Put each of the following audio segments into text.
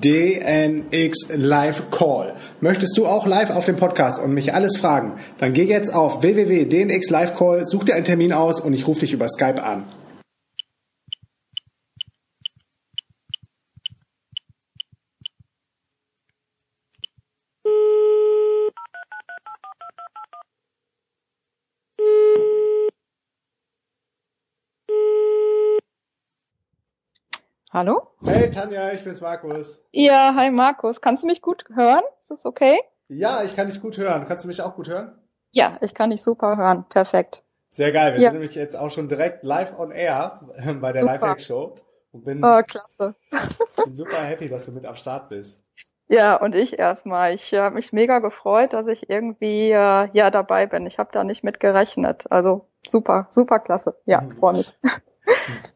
DNX Live Call. Möchtest du auch live auf dem Podcast und mich alles fragen? Dann geh jetzt auf www.dnx Live Call, such dir einen Termin aus und ich rufe dich über Skype an. Hallo? Hey Tanja, ich bin's Markus. Ja, hi Markus. Kannst du mich gut hören? Ist das okay? Ja, ich kann dich gut hören. Kannst du mich auch gut hören? Ja, ich kann dich super hören. Perfekt. Sehr geil. Wir Ja. sind nämlich jetzt auch schon direkt live on air äh, bei der Super. Lifehack Show und bin, Oh, klasse. bin super happy, dass du mit am Start bist. Ja, und ich erstmal. Ich habe mich mega gefreut, dass ich irgendwie äh, ja dabei bin. Ich habe da nicht mit gerechnet. Also super, super klasse. Ja, Mhm. freue mich.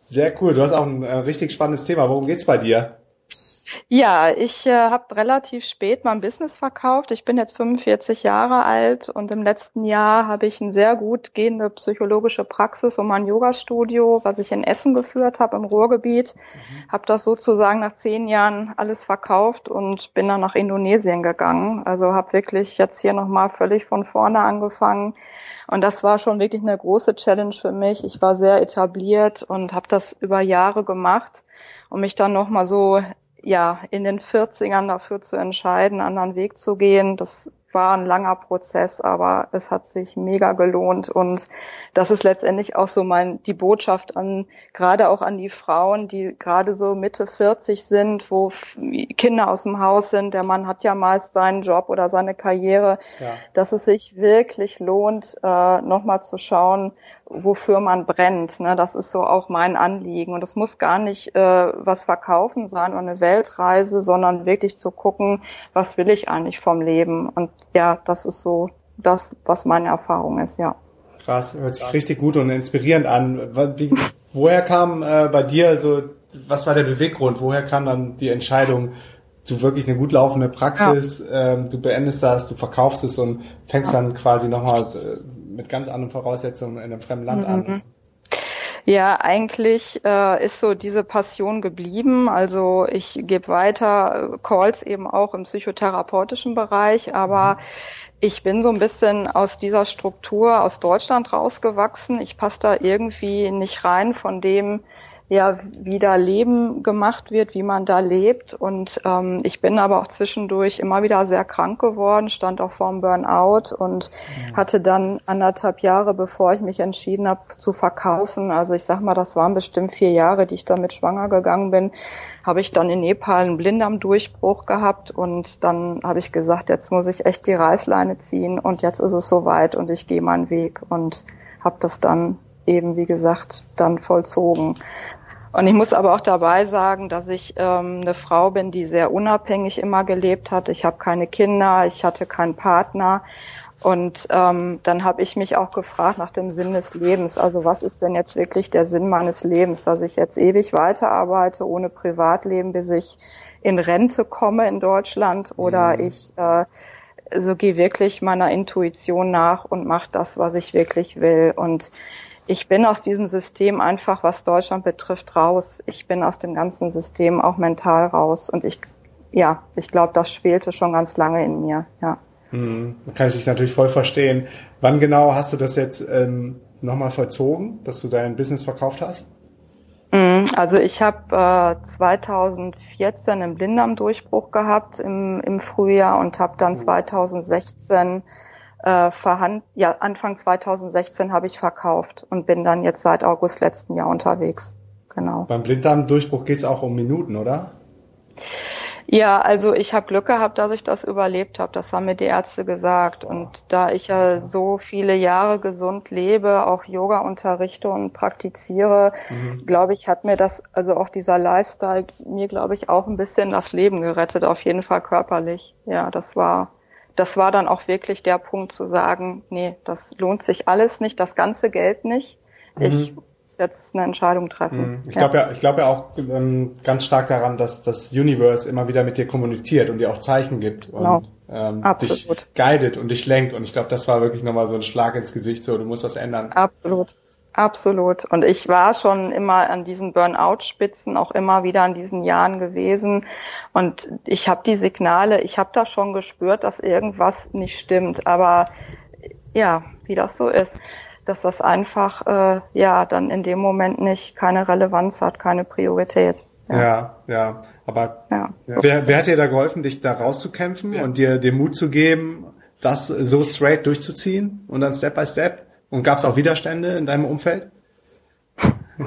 Sehr cool. Du hast auch ein äh, richtig spannendes Thema. Worum geht's bei dir? Ja, ich äh, habe relativ spät mein Business verkauft. Ich bin jetzt 45 Jahre alt und im letzten Jahr habe ich eine sehr gut gehende psychologische Praxis und mein Yoga-Studio, was ich in Essen geführt habe im Ruhrgebiet, habe das sozusagen nach zehn Jahren alles verkauft und bin dann nach Indonesien gegangen. Also habe wirklich jetzt hier nochmal völlig von vorne angefangen. Und das war schon wirklich eine große Challenge für mich. Ich war sehr etabliert und habe das über Jahre gemacht und mich dann nochmal so ja, in den 40ern dafür zu entscheiden, einen anderen Weg zu gehen. Das war ein langer Prozess, aber es hat sich mega gelohnt und das ist letztendlich auch so mein, die Botschaft an, gerade auch an die Frauen, die gerade so Mitte 40 sind, wo Kinder aus dem Haus sind. Der Mann hat ja meist seinen Job oder seine Karriere, Ja. dass es sich wirklich lohnt, äh, nochmal zu schauen, wofür man brennt. Ne? Das ist so auch mein Anliegen. Und es muss gar nicht äh, was verkaufen sein oder eine Weltreise, sondern wirklich zu gucken, was will ich eigentlich vom Leben. Und ja, das ist so das, was meine Erfahrung ist, ja. Krass, hört sich richtig gut und inspirierend an. Wie, woher kam äh, bei dir so, was war der Beweggrund? Woher kam dann die Entscheidung, du wirklich eine gut laufende Praxis, ähm, du beendest das, du verkaufst es und fängst dann quasi nochmal äh, mit ganz anderen Voraussetzungen in einem fremden Land an? Ja, eigentlich äh, ist so diese Passion geblieben. Also ich gebe weiter äh, Calls eben auch im psychotherapeutischen Bereich, aber ich bin so ein bisschen aus dieser Struktur aus Deutschland rausgewachsen. Ich passe da irgendwie nicht rein von dem, ja, wie da Leben gemacht wird, wie man da lebt. Und ähm, ich bin aber auch zwischendurch immer wieder sehr krank geworden, stand auch vorm Burnout und hatte dann anderthalb Jahre, bevor ich mich entschieden habe zu verkaufen, also ich sag mal, das waren bestimmt vier Jahre, die ich damit schwanger gegangen bin, habe ich dann in Nepal einen Blinddarmdurchbruch gehabt und dann habe ich gesagt, jetzt muss ich echt die Reißleine ziehen und jetzt ist es soweit und ich gehe meinen Weg und habe das dann eben, wie gesagt, dann vollzogen. Und ich muss aber auch dabei sagen, dass ich ähm, eine Frau bin, die sehr unabhängig immer gelebt hat. Ich habe keine Kinder, ich hatte keinen Partner. Und ähm, dann habe ich mich auch gefragt nach dem Sinn des Lebens. Also was ist denn jetzt wirklich der Sinn meines Lebens, dass ich jetzt ewig weiterarbeite ohne Privatleben, bis ich in Rente komme in Deutschland oder ich äh, so gehe wirklich meiner Intuition nach und mache das, was ich wirklich will. Und ich bin aus diesem System einfach, was Deutschland betrifft, raus. Ich bin aus dem ganzen System auch mental raus. Und ich, ja, ich glaube, das schwelte schon ganz lange in mir, ja. Hm, da kann ich dich natürlich voll verstehen. Wann genau hast du das jetzt ähm, nochmal vollzogen, dass du dein Business verkauft hast? Mm, Also ich habe äh, 2014 einen Blinddarmdurchbruch gehabt im, im Frühjahr und habe dann 2016 äh, verhand ja Anfang 2016 habe ich verkauft und bin dann jetzt seit August letzten Jahr unterwegs. Genau. Beim Blinddarmdurchbruch geht es auch um Minuten, oder? Ja, also ich habe Glück gehabt, dass ich das überlebt habe. Das haben mir die Ärzte gesagt. Und da ich ja so viele Jahre gesund lebe, auch Yoga unterrichte und praktiziere, glaube ich, hat mir das, also auch dieser Lifestyle, mir glaube ich auch ein bisschen das Leben gerettet, auf jeden Fall körperlich. Ja, das war, das war dann auch wirklich der Punkt zu sagen, nee, das lohnt sich alles nicht, das ganze Geld nicht. Ich muss jetzt eine Entscheidung treffen. Mhm. Ich glaube ja, ich glaube ja auch ähm, ganz stark daran, dass das Universe immer wieder mit dir kommuniziert und dir auch Zeichen gibt und genau. ähm, dich guidet und dich lenkt. Und ich glaube, das war wirklich nochmal so ein Schlag ins Gesicht, so du musst was ändern. Absolut. Absolut. Und ich war schon immer an diesen Burnout-Spitzen, auch immer wieder an diesen Jahren gewesen. Und ich habe die Signale, ich habe da schon gespürt, dass irgendwas nicht stimmt. Aber ja, wie das so ist, dass das einfach äh, ja dann in dem Moment nicht keine Relevanz hat, keine Priorität. Ja, ja. ja. Aber ja, so. wer, wer hat dir da geholfen, dich da rauszukämpfen ja. und dir den Mut zu geben, das so straight durchzuziehen und dann Step by Step? Und gab es auch Widerstände in deinem Umfeld?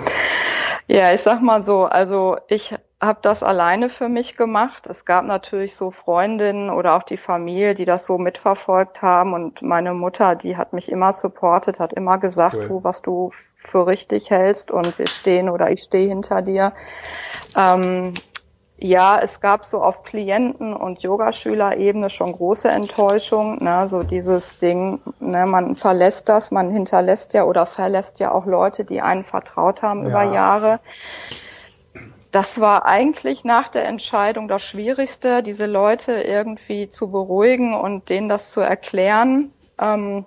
Ja, ich sag mal so, also ich habe das alleine für mich gemacht. Es gab natürlich so Freundinnen oder auch die Familie, die das so mitverfolgt haben. Und meine Mutter, die hat mich immer supportet, hat immer gesagt, cool. du, was du für richtig hältst und wir stehen oder ich stehe hinter dir. Ähm, ja, es gab so auf Klienten- und Yogaschülerebene schon große Enttäuschung. Ne? So dieses Ding, ne? man verlässt das, man hinterlässt ja oder verlässt ja auch Leute, die einen vertraut haben ja. über Jahre. Das war eigentlich nach der Entscheidung das Schwierigste, diese Leute irgendwie zu beruhigen und denen das zu erklären. Ähm,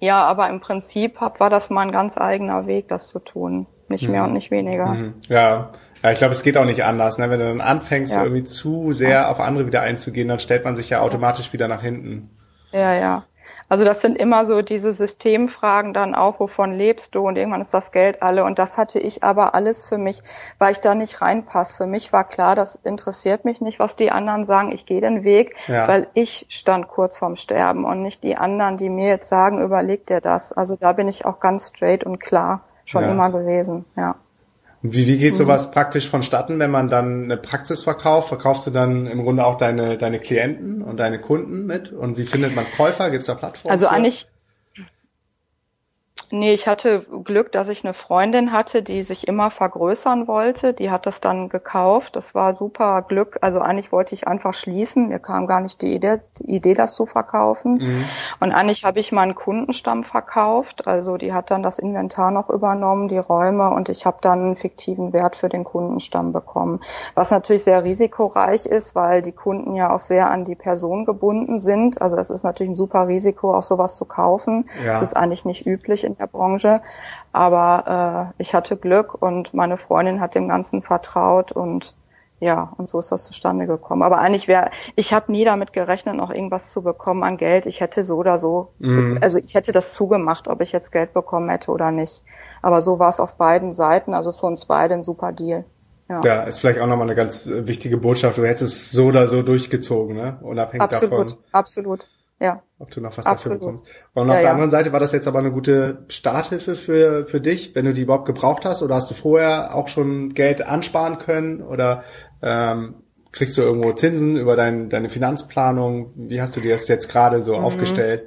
ja, aber im Prinzip war das mein ganz eigener Weg, das zu tun. Nicht mhm. mehr und nicht weniger. Mhm. Ja, ja, ich glaube, es geht auch nicht anders. Ne? Wenn du dann anfängst, ja. irgendwie zu sehr auf andere wieder einzugehen, dann stellt man sich ja automatisch wieder nach hinten. Ja, ja. Also das sind immer so diese Systemfragen dann auch, wovon lebst du und irgendwann ist das Geld alle und das hatte ich aber alles für mich, weil ich da nicht reinpasse. Für mich war klar, das interessiert mich nicht, was die anderen sagen, ich gehe den Weg, ja. weil ich stand kurz vorm Sterben und nicht die anderen, die mir jetzt sagen, überleg dir das. Also da bin ich auch ganz straight und klar schon ja. immer gewesen, ja. Wie, wie geht mhm. sowas mhm. praktisch vonstatten, wenn man dann eine Praxis verkauft? Verkaufst du dann im Grunde auch deine, deine Klienten und deine Kunden mit? Und wie findet man Käufer? Gibt es da Plattformen? Also für? eigentlich Nee, ich hatte Glück, dass ich eine Freundin hatte, die sich immer vergrößern wollte. Die hat das dann gekauft. Das war super Glück. Also eigentlich wollte ich einfach schließen. Mir kam gar nicht die Idee, die Idee das zu verkaufen. Mhm. Und eigentlich habe ich meinen Kundenstamm verkauft. Also die hat dann das Inventar noch übernommen, die Räume und ich habe dann einen fiktiven Wert für den Kundenstamm bekommen. Was natürlich sehr risikoreich ist, weil die Kunden ja auch sehr an die Person gebunden sind. Also das ist natürlich ein super Risiko, auch sowas zu kaufen. Ja. Das ist eigentlich nicht üblich in der Branche. Aber äh, ich hatte Glück und meine Freundin hat dem Ganzen vertraut und ja, und so ist das zustande gekommen. Aber eigentlich wäre, ich habe nie damit gerechnet, noch irgendwas zu bekommen an Geld. Ich hätte so oder so, mhm. also ich hätte das zugemacht, ob ich jetzt Geld bekommen hätte oder nicht. Aber so war es auf beiden Seiten, also für uns beide ein super Deal. Ja. ja, ist vielleicht auch nochmal eine ganz wichtige Botschaft. Du hättest so oder so durchgezogen, ne? Unabhängig absolut, davon. Absolut, absolut. Ja. Ob du noch was Absolut. dafür bekommst. Und auf ja, der anderen Seite war das jetzt aber eine gute Starthilfe für, für dich, wenn du die überhaupt gebraucht hast? Oder hast du vorher auch schon Geld ansparen können? Oder ähm, kriegst du irgendwo Zinsen über dein, deine Finanzplanung? Wie hast du dir das jetzt gerade so mhm. aufgestellt?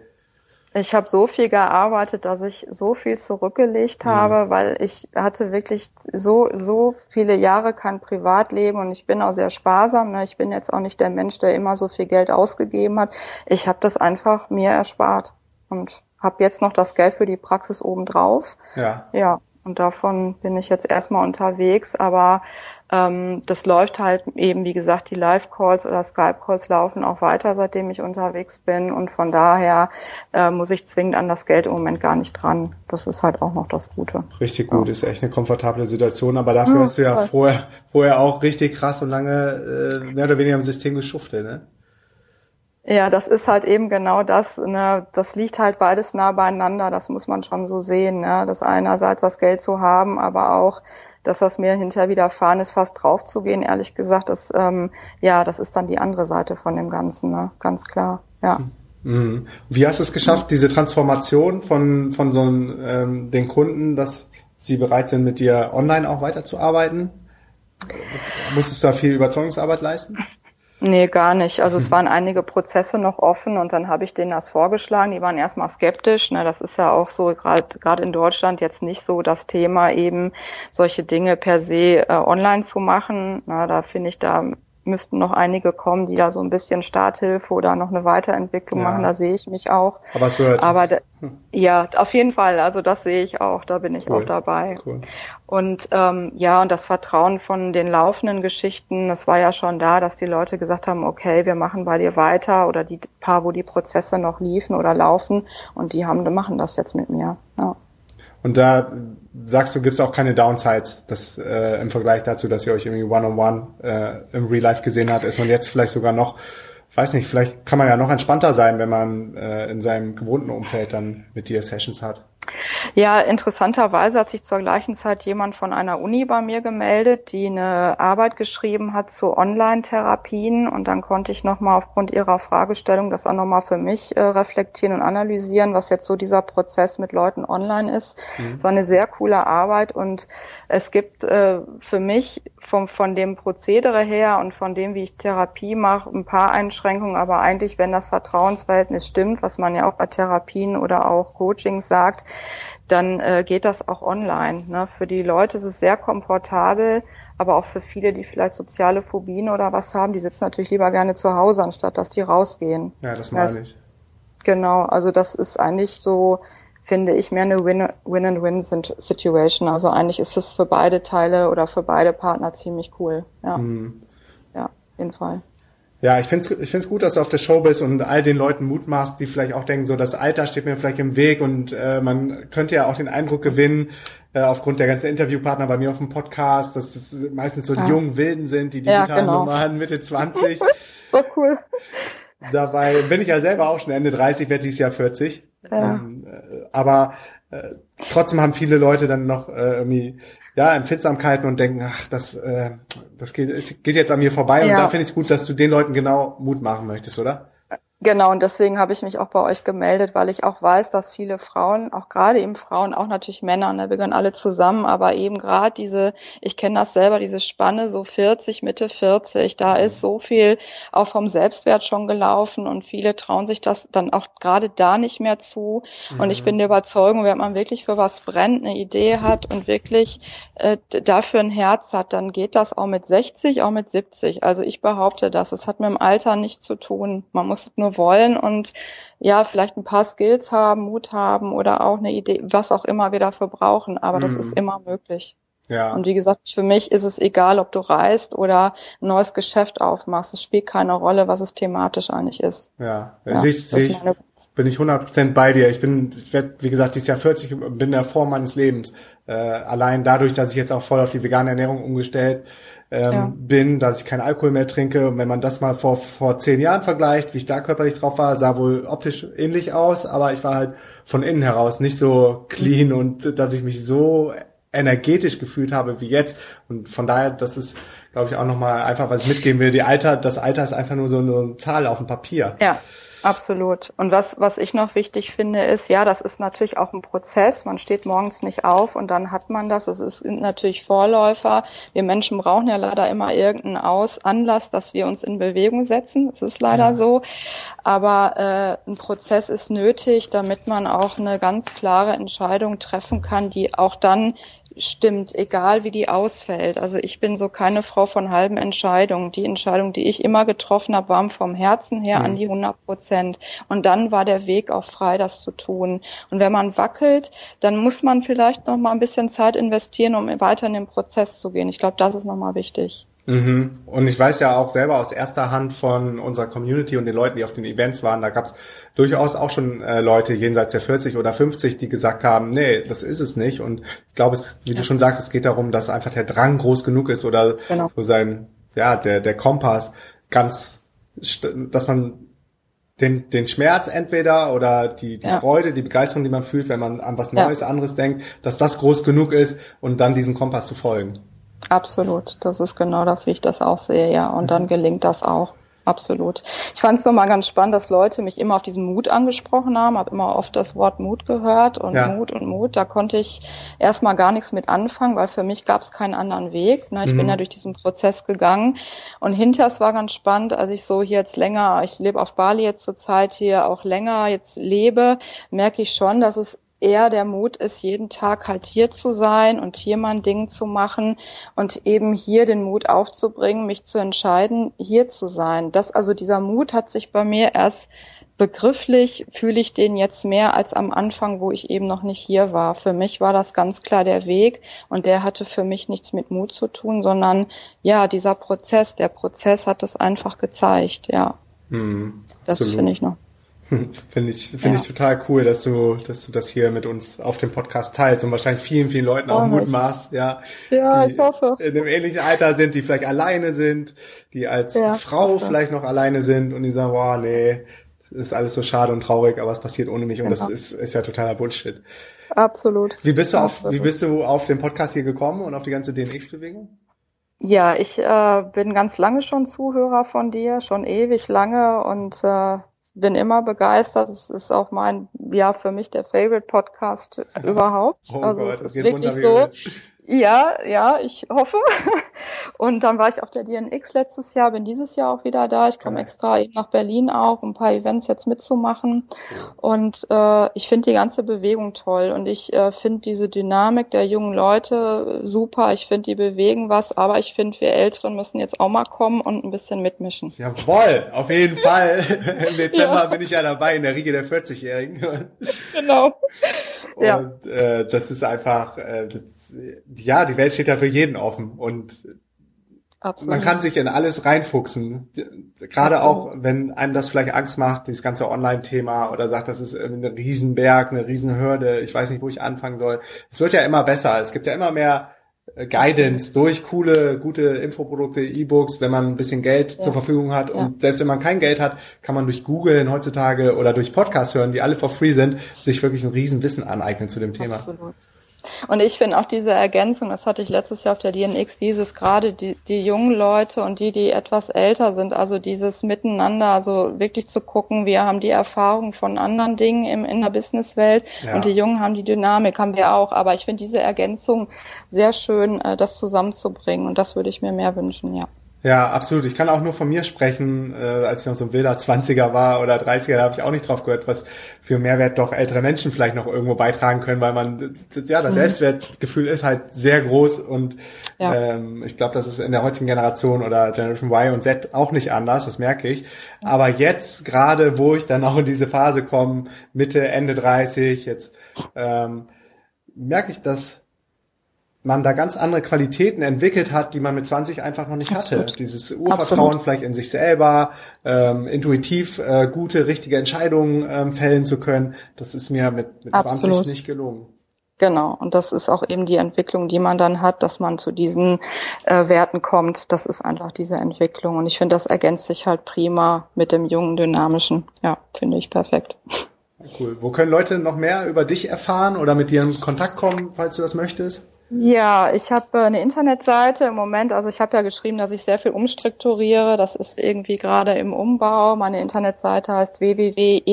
Ich habe so viel gearbeitet, dass ich so viel zurückgelegt mhm. habe, weil ich hatte wirklich so so viele Jahre kein Privatleben und ich bin auch sehr sparsam. Ne? Ich bin jetzt auch nicht der Mensch, der immer so viel Geld ausgegeben hat. Ich habe das einfach mir erspart und habe jetzt noch das Geld für die Praxis obendrauf. Ja. Ja. Und davon bin ich jetzt erstmal unterwegs, aber ähm, das läuft halt eben, wie gesagt, die Live-Calls oder Skype-Calls laufen auch weiter, seitdem ich unterwegs bin. Und von daher äh, muss ich zwingend an das Geld im Moment gar nicht dran. Das ist halt auch noch das Gute. Richtig gut, ja. ist echt eine komfortable Situation. Aber dafür ja, hast du ja vorher, vorher auch richtig krass und lange äh, mehr oder weniger im System geschuftet, ne? Ja, das ist halt eben genau das. Ne? Das liegt halt beides nah beieinander. Das muss man schon so sehen. Ne? Das einerseits das Geld zu haben, aber auch dass das mir hinterher widerfahren ist, fast draufzugehen, ehrlich gesagt, das, ähm, ja, das ist dann die andere Seite von dem Ganzen, ne? ganz klar, ja. Mhm. Wie hast du es geschafft, diese Transformation von, von so ähm, den Kunden, dass sie bereit sind, mit dir online auch weiterzuarbeiten? Musstest du da viel Überzeugungsarbeit leisten? Nee, gar nicht. Also es mhm. waren einige Prozesse noch offen und dann habe ich denen das vorgeschlagen. Die waren erstmal skeptisch. Ne? Das ist ja auch so gerade gerade in Deutschland jetzt nicht so das Thema eben solche Dinge per se äh, online zu machen. Na, da finde ich da müssten noch einige kommen, die da so ein bisschen Starthilfe oder noch eine Weiterentwicklung ja. machen. Da sehe ich mich auch. Aber es wird. Aber hm. ja, auf jeden Fall. Also das sehe ich auch. Da bin ich cool. auch dabei. Cool. Und ähm, ja, und das Vertrauen von den laufenden Geschichten, das war ja schon da, dass die Leute gesagt haben, okay, wir machen bei dir weiter oder die paar, wo die Prozesse noch liefen oder laufen und die haben, machen das jetzt mit mir. Ja. Und da sagst du, gibt es auch keine Downsides, dass äh, im Vergleich dazu, dass ihr euch irgendwie one-on-one -on -one, äh, im Real Life gesehen hat, ist und jetzt vielleicht sogar noch, weiß nicht, vielleicht kann man ja noch entspannter sein, wenn man äh, in seinem gewohnten Umfeld dann mit dir Sessions hat. Ja, interessanterweise hat sich zur gleichen Zeit jemand von einer Uni bei mir gemeldet, die eine Arbeit geschrieben hat zu Online-Therapien und dann konnte ich nochmal aufgrund ihrer Fragestellung das auch nochmal für mich äh, reflektieren und analysieren, was jetzt so dieser Prozess mit Leuten online ist. Mhm. Es war eine sehr coole Arbeit und es gibt äh, für mich vom, von dem Prozedere her und von dem, wie ich Therapie mache, ein paar Einschränkungen, aber eigentlich, wenn das Vertrauensverhältnis stimmt, was man ja auch bei Therapien oder auch Coachings sagt, dann äh, geht das auch online. Ne? Für die Leute ist es sehr komfortabel, aber auch für viele, die vielleicht soziale Phobien oder was haben, die sitzen natürlich lieber gerne zu Hause, anstatt dass die rausgehen. Ja, das meine das, ich. Genau, also das ist eigentlich so, finde ich, mehr eine Win-and-Win-Situation. Also eigentlich ist es für beide Teile oder für beide Partner ziemlich cool. Ja, mhm. ja auf jeden Fall. Ja, ich finde es ich find's gut, dass du auf der Show bist und all den Leuten Mut machst, die vielleicht auch denken, so das Alter steht mir vielleicht im Weg und äh, man könnte ja auch den Eindruck gewinnen, äh, aufgrund der ganzen Interviewpartner bei mir auf dem Podcast, dass es meistens so die ja. jungen Wilden sind, die digitalen ja, genau. Nomaden Mitte 20. so cool. Dabei bin ich ja selber auch schon Ende 30, werde dieses Jahr 40. Ja. Ähm, äh, aber äh, trotzdem haben viele Leute dann noch äh, irgendwie ja, Empfindsamkeiten und denken, ach, das, äh, das geht, es geht jetzt an mir vorbei. Ja. Und da finde ich es gut, dass du den Leuten genau Mut machen möchtest, oder? Genau, und deswegen habe ich mich auch bei euch gemeldet, weil ich auch weiß, dass viele Frauen, auch gerade eben Frauen, auch natürlich Männer, ne, wir gehören alle zusammen, aber eben gerade diese, ich kenne das selber, diese Spanne so 40, Mitte 40, da ist so viel auch vom Selbstwert schon gelaufen und viele trauen sich das dann auch gerade da nicht mehr zu. Mhm. Und ich mhm. bin der Überzeugung, wenn man wirklich für was brennt, eine Idee hat und wirklich äh, dafür ein Herz hat, dann geht das auch mit 60, auch mit 70. Also ich behaupte das, es hat mit dem Alter nichts zu tun. Man muss nur nur wollen und ja, vielleicht ein paar Skills haben, Mut haben oder auch eine Idee, was auch immer wir dafür brauchen. Aber mhm. das ist immer möglich. Ja. Und wie gesagt, für mich ist es egal, ob du reist oder ein neues Geschäft aufmachst. Es spielt keine Rolle, was es thematisch eigentlich ist. Ja, ja sehe ich, seh ich, bin ich 100% bei dir. Ich bin, ich werde, wie gesagt, dieses Jahr 40, bin in der Form meines Lebens. Äh, allein dadurch, dass ich jetzt auch voll auf die vegane Ernährung umgestellt ähm, ja. bin, dass ich keinen Alkohol mehr trinke. Und wenn man das mal vor, vor zehn Jahren vergleicht, wie ich da körperlich drauf war, sah wohl optisch ähnlich aus, aber ich war halt von innen heraus nicht so clean und dass ich mich so energetisch gefühlt habe wie jetzt. Und von daher, das ist, glaube ich, auch nochmal einfach, was ich mitgeben will. Die Alter, das Alter ist einfach nur so eine Zahl auf dem Papier. Ja. Absolut. Und was, was ich noch wichtig finde, ist, ja, das ist natürlich auch ein Prozess. Man steht morgens nicht auf und dann hat man das. Es ist natürlich Vorläufer. Wir Menschen brauchen ja leider immer irgendeinen Aus Anlass, dass wir uns in Bewegung setzen. Es ist leider ja. so. Aber äh, ein Prozess ist nötig, damit man auch eine ganz klare Entscheidung treffen kann, die auch dann stimmt, egal wie die ausfällt. Also ich bin so keine Frau von halben Entscheidungen. Die Entscheidung, die ich immer getroffen habe, war vom Herzen her mhm. an die 100 Prozent. Und dann war der Weg auch frei, das zu tun. Und wenn man wackelt, dann muss man vielleicht noch mal ein bisschen Zeit investieren, um weiter in den Prozess zu gehen. Ich glaube, das ist noch mal wichtig. Mhm. Und ich weiß ja auch selber aus erster Hand von unserer Community und den Leuten, die auf den Events waren, da gab es durchaus auch schon äh, Leute jenseits der 40 oder 50, die gesagt haben, nee, das ist es nicht. Und ich glaube, es, wie ja. du schon sagst, es geht darum, dass einfach der Drang groß genug ist oder genau. so sein, ja, der, der Kompass ganz, dass man den, den Schmerz entweder oder die, die ja. Freude, die Begeisterung, die man fühlt, wenn man an was Neues, ja. anderes denkt, dass das groß genug ist und dann diesen Kompass zu folgen. Absolut, das ist genau das, wie ich das auch sehe, ja. Und dann gelingt das auch. Absolut. Ich fand es nochmal ganz spannend, dass Leute mich immer auf diesen Mut angesprochen haben, habe immer oft das Wort Mut gehört und ja. Mut und Mut. Da konnte ich erstmal gar nichts mit anfangen, weil für mich gab es keinen anderen Weg. Ne? Ich mhm. bin ja durch diesen Prozess gegangen und hinterher es war ganz spannend, als ich so hier jetzt länger, ich lebe auf Bali jetzt zurzeit hier auch länger jetzt lebe, merke ich schon, dass es eher der Mut ist, jeden Tag halt hier zu sein und hier mal ein Ding zu machen und eben hier den Mut aufzubringen, mich zu entscheiden, hier zu sein. Das, also dieser Mut hat sich bei mir erst begrifflich fühle ich den jetzt mehr als am Anfang, wo ich eben noch nicht hier war. Für mich war das ganz klar der Weg und der hatte für mich nichts mit Mut zu tun, sondern ja, dieser Prozess, der Prozess hat es einfach gezeigt, ja. Hm, das finde ich noch. Finde ich, finde ja. ich total cool, dass du, dass du das hier mit uns auf dem Podcast teilst und wahrscheinlich vielen, vielen Leuten auch Mut machst, ja. Ja, ich hoffe. In einem ähnlichen Alter sind, die vielleicht alleine sind, die als ja, Frau hoffe. vielleicht noch alleine sind und die sagen, boah, nee, ist alles so schade und traurig, aber es passiert ohne mich genau. und das genau. ist, ist ja totaler Bullshit. Absolut. Wie bist du auf, Absolut. wie bist du auf den Podcast hier gekommen und auf die ganze DNX-Bewegung? Ja, ich äh, bin ganz lange schon Zuhörer von dir, schon ewig lange und äh, bin immer begeistert. Es ist auch mein, ja, für mich der Favorite Podcast überhaupt. Oh also Gott, es ist wirklich so. Ja, ja, ich hoffe. Und dann war ich auf der DNX letztes Jahr, bin dieses Jahr auch wieder da. Ich komme extra eben nach Berlin auch, um ein paar Events jetzt mitzumachen. Und äh, ich finde die ganze Bewegung toll und ich äh, finde diese Dynamik der jungen Leute super. Ich finde, die bewegen was, aber ich finde, wir Älteren müssen jetzt auch mal kommen und ein bisschen mitmischen. Jawohl, auf jeden Fall. Im Dezember ja. bin ich ja dabei in der Riege der 40-Jährigen. genau. Und ja. äh, das ist einfach, äh, ja, die Welt steht ja für jeden offen und Absolut. man kann sich in alles reinfuchsen. Gerade auch, wenn einem das vielleicht Angst macht, dieses ganze Online-Thema oder sagt, das ist ein Riesenberg, eine Riesenhürde, ich weiß nicht, wo ich anfangen soll. Es wird ja immer besser. Es gibt ja immer mehr äh, Guidance durch coole, gute Infoprodukte, E-Books, wenn man ein bisschen Geld ja. zur Verfügung hat. Ja. Und selbst wenn man kein Geld hat, kann man durch Google heutzutage oder durch Podcasts hören, die alle for free sind, sich wirklich ein Riesenwissen aneignen zu dem Thema. Absolut. Und ich finde auch diese Ergänzung, das hatte ich letztes Jahr auf der DNX, dieses gerade die, die jungen Leute und die, die etwas älter sind, also dieses Miteinander, also wirklich zu gucken, wir haben die Erfahrung von anderen Dingen im, in der Businesswelt ja. und die Jungen haben die Dynamik, haben wir auch. Aber ich finde diese Ergänzung sehr schön, äh, das zusammenzubringen und das würde ich mir mehr wünschen, ja. Ja, absolut. Ich kann auch nur von mir sprechen, äh, als ich noch so ein wilder 20er war oder 30er, da habe ich auch nicht drauf gehört, was für Mehrwert doch ältere Menschen vielleicht noch irgendwo beitragen können, weil man, ja, das mhm. Selbstwertgefühl ist halt sehr groß und ja. ähm, ich glaube, das ist in der heutigen Generation oder Generation Y und Z auch nicht anders, das merke ich. Aber jetzt gerade, wo ich dann auch in diese Phase komme, Mitte, Ende 30, jetzt ähm, merke ich, dass man da ganz andere Qualitäten entwickelt hat, die man mit 20 einfach noch nicht Absolut. hatte. Dieses Urvertrauen Absolut. vielleicht in sich selber, ähm, intuitiv äh, gute, richtige Entscheidungen ähm, fällen zu können, das ist mir mit, mit 20 nicht gelungen. Genau, und das ist auch eben die Entwicklung, die man dann hat, dass man zu diesen äh, Werten kommt. Das ist einfach diese Entwicklung. Und ich finde, das ergänzt sich halt prima mit dem jungen, dynamischen. Ja, finde ich perfekt. Cool. Wo können Leute noch mehr über dich erfahren oder mit dir in Kontakt kommen, falls du das möchtest? Ja, ich habe äh, eine Internetseite im Moment. Also ich habe ja geschrieben, dass ich sehr viel umstrukturiere. Das ist irgendwie gerade im Umbau. Meine Internetseite heißt www.in-dir.de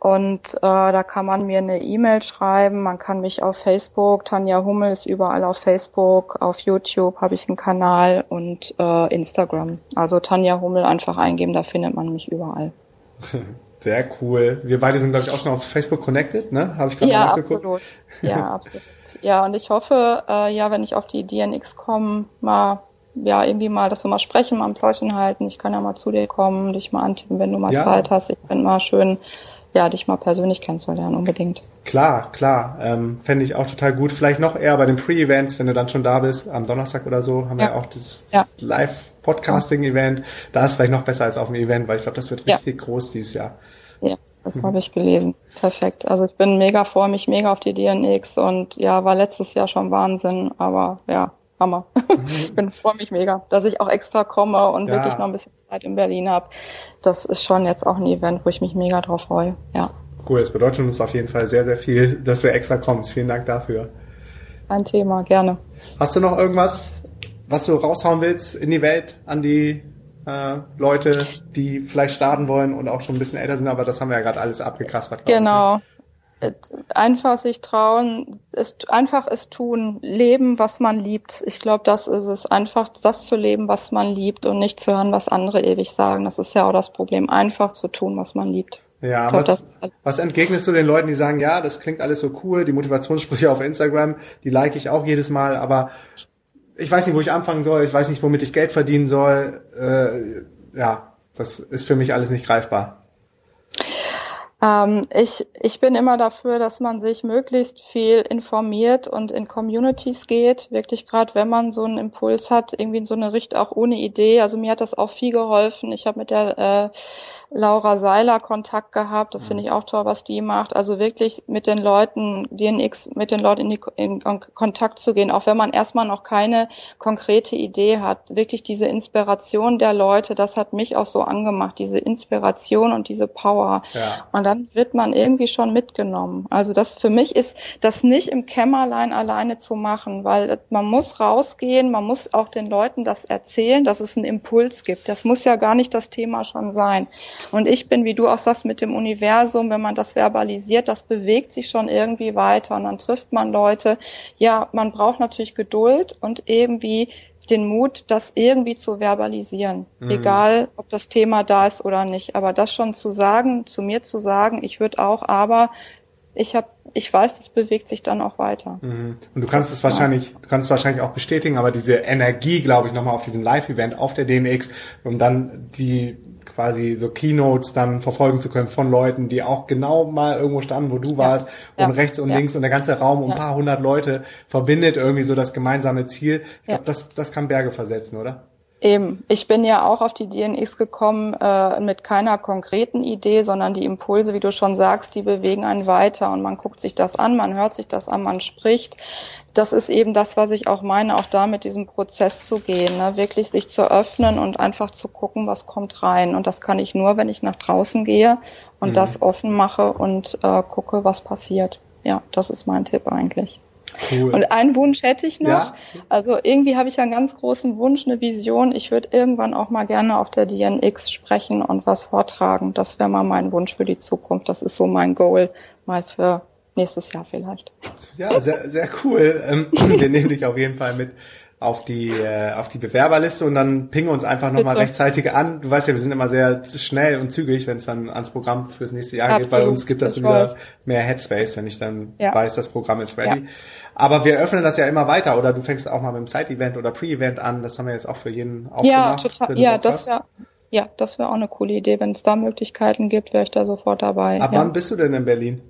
und äh, da kann man mir eine E-Mail schreiben. Man kann mich auf Facebook, Tanja Hummel ist überall auf Facebook, auf YouTube habe ich einen Kanal und äh, Instagram. Also Tanja Hummel einfach eingeben, da findet man mich überall. Sehr cool. Wir beide sind, glaube ich, auch schon auf Facebook connected, ne? Habe ich gerade ja, absolut. Ja, absolut. Ja, und ich hoffe, äh, ja, wenn ich auf die DNX komme, mal, ja, irgendwie mal, dass wir mal sprechen, mal ein Pläuschen halten. Ich kann ja mal zu dir kommen, dich mal antippen, wenn du mal ja. Zeit hast. Ich finde mal schön, ja, dich mal persönlich kennenzulernen, unbedingt. Klar, klar. Ähm, Fände ich auch total gut. Vielleicht noch eher bei den Pre-Events, wenn du dann schon da bist, am Donnerstag oder so, haben ja. wir auch das ja. Live-Podcasting-Event. Da ist vielleicht noch besser als auf dem Event, weil ich glaube, das wird richtig ja. groß dieses Jahr. Ja, das mhm. habe ich gelesen. Perfekt. Also ich bin mega freue mich mega auf die DNX und ja, war letztes Jahr schon Wahnsinn, aber ja, Hammer. ich bin freue mich mega, dass ich auch extra komme und ja. wirklich noch ein bisschen Zeit in Berlin habe. Das ist schon jetzt auch ein Event, wo ich mich mega drauf freue. Ja. Cool, es bedeutet uns auf jeden Fall sehr, sehr viel, dass wir extra kommen. Vielen Dank dafür. Ein Thema, gerne. Hast du noch irgendwas, was du raushauen willst in die Welt, an die äh, Leute, die vielleicht starten wollen und auch schon ein bisschen älter sind, aber das haben wir ja gerade alles abgekaspert. Genau. Ich, ne? einfach sich trauen, es, einfach es tun, leben, was man liebt. Ich glaube, das ist es. Einfach das zu leben, was man liebt und nicht zu hören, was andere ewig sagen. Das ist ja auch das Problem. Einfach zu tun, was man liebt. Ja, glaub, was, was entgegnest du den Leuten, die sagen, ja, das klingt alles so cool, die Motivationssprüche auf Instagram, die like ich auch jedes Mal, aber ich weiß nicht, wo ich anfangen soll, ich weiß nicht, womit ich Geld verdienen soll. Äh, ja, das ist für mich alles nicht greifbar. Ähm, ich, ich bin immer dafür, dass man sich möglichst viel informiert und in Communities geht. Wirklich gerade, wenn man so einen Impuls hat, irgendwie in so eine Richtung auch ohne Idee. Also mir hat das auch viel geholfen. Ich habe mit der äh, Laura Seiler Kontakt gehabt. Das finde ich auch toll, was die macht. Also wirklich mit den Leuten, DNX, mit den Leuten in, die, in Kontakt zu gehen, auch wenn man erstmal noch keine konkrete Idee hat. Wirklich diese Inspiration der Leute, das hat mich auch so angemacht, diese Inspiration und diese Power. Ja. Und dann wird man irgendwie schon mitgenommen. Also das für mich ist das nicht im Kämmerlein alleine zu machen, weil man muss rausgehen, man muss auch den Leuten das erzählen, dass es einen Impuls gibt. Das muss ja gar nicht das Thema schon sein. Und ich bin, wie du auch sagst, mit dem Universum, wenn man das verbalisiert, das bewegt sich schon irgendwie weiter und dann trifft man Leute. Ja, man braucht natürlich Geduld und irgendwie den Mut, das irgendwie zu verbalisieren. Mhm. Egal, ob das Thema da ist oder nicht. Aber das schon zu sagen, zu mir zu sagen, ich würde auch, aber ich habe, ich weiß, das bewegt sich dann auch weiter. Mhm. Und du kannst es wahrscheinlich, du kannst es wahrscheinlich auch bestätigen, aber diese Energie, glaube ich, nochmal auf diesem Live-Event auf der DNX, um dann die quasi so Keynotes dann verfolgen zu können von Leuten, die auch genau mal irgendwo standen, wo du warst ja. und ja. rechts und ja. links und der ganze Raum um ein paar hundert Leute verbindet irgendwie so das gemeinsame Ziel. Ich glaube, das, das kann Berge versetzen, oder? Eben, ich bin ja auch auf die DNX gekommen äh, mit keiner konkreten Idee, sondern die Impulse, wie du schon sagst, die bewegen einen weiter und man guckt sich das an, man hört sich das an, man spricht das ist eben das, was ich auch meine, auch da mit diesem Prozess zu gehen, ne? wirklich sich zu öffnen und einfach zu gucken, was kommt rein. Und das kann ich nur, wenn ich nach draußen gehe und mhm. das offen mache und äh, gucke, was passiert. Ja, das ist mein Tipp eigentlich. Cool. Und einen Wunsch hätte ich noch. Ja. Also irgendwie habe ich einen ganz großen Wunsch, eine Vision. Ich würde irgendwann auch mal gerne auf der DNX sprechen und was vortragen. Das wäre mal mein Wunsch für die Zukunft. Das ist so mein Goal mal für nächstes Jahr vielleicht. Ja, sehr, sehr cool. Ähm, wir nehmen dich auf jeden Fall mit auf die äh, auf die Bewerberliste und dann pingen uns einfach nochmal rechtzeitig an. Du weißt ja, wir sind immer sehr schnell und zügig, wenn es dann ans Programm fürs nächste Jahr Absolut. geht. Bei uns gibt das wieder mehr Headspace, wenn ich dann ja. weiß, das Programm ist ready. Ja. Aber wir öffnen das ja immer weiter oder du fängst auch mal mit dem Side-Event oder Pre-Event an. Das haben wir jetzt auch für jeden aufgemacht. Ja, total. Ja, das wäre ja, das wäre auch eine coole Idee. Wenn es da Möglichkeiten gibt, wäre ich da sofort dabei. Ab ja. wann bist du denn in Berlin?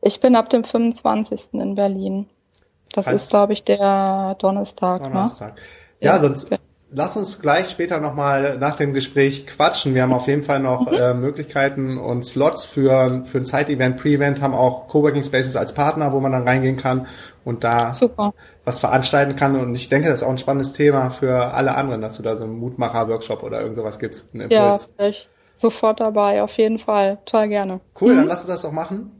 Ich bin ab dem 25. in Berlin. Das heißt, ist, glaube ich, der Donnerstag. Ne? Donnerstag. Ne? Ja, ja, sonst lass uns gleich später nochmal nach dem Gespräch quatschen. Wir haben auf jeden Fall noch mhm. äh, Möglichkeiten und Slots für, für ein Side-Event, Pre-Event, haben auch Coworking Spaces als Partner, wo man dann reingehen kann und da Super. was veranstalten kann. Und ich denke, das ist auch ein spannendes Thema für alle anderen, dass du da so einen Mutmacher-Workshop oder irgend sowas gibst. Einen Impuls. Ja, ich sofort dabei, auf jeden Fall. Total gerne. Cool, mhm. dann lass uns das doch machen.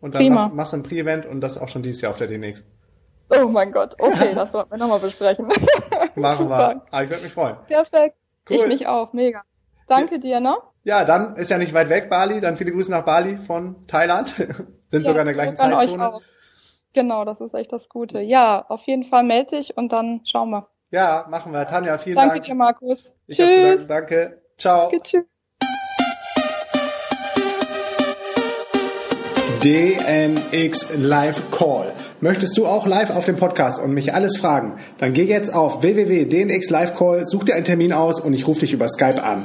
Und dann Prima. machst, du ein Pre-Event und das auch schon dieses Jahr auf der DNX. Oh mein Gott, okay, das sollten wir nochmal besprechen. Machen wir. Aber ah, ich würde mich freuen. Perfekt. Cool. Ich mich auch, mega. Danke ja. dir, ne? Ja, dann ist ja nicht weit weg Bali, dann viele Grüße nach Bali von Thailand. Sind ja, sogar in der gleichen Zeitzone. Genau, das ist echt das Gute. Ja, auf jeden Fall melde dich und dann schauen wir. Ja, machen wir. Tanja, vielen Danke Dank. Danke dir, Markus. Ich tschüss. Danke. Ciao. Danke, tschüss. DNX Live Call. Möchtest du auch live auf dem Podcast und mich alles fragen? Dann geh jetzt auf www.dnx Live Call, such dir einen Termin aus und ich rufe dich über Skype an.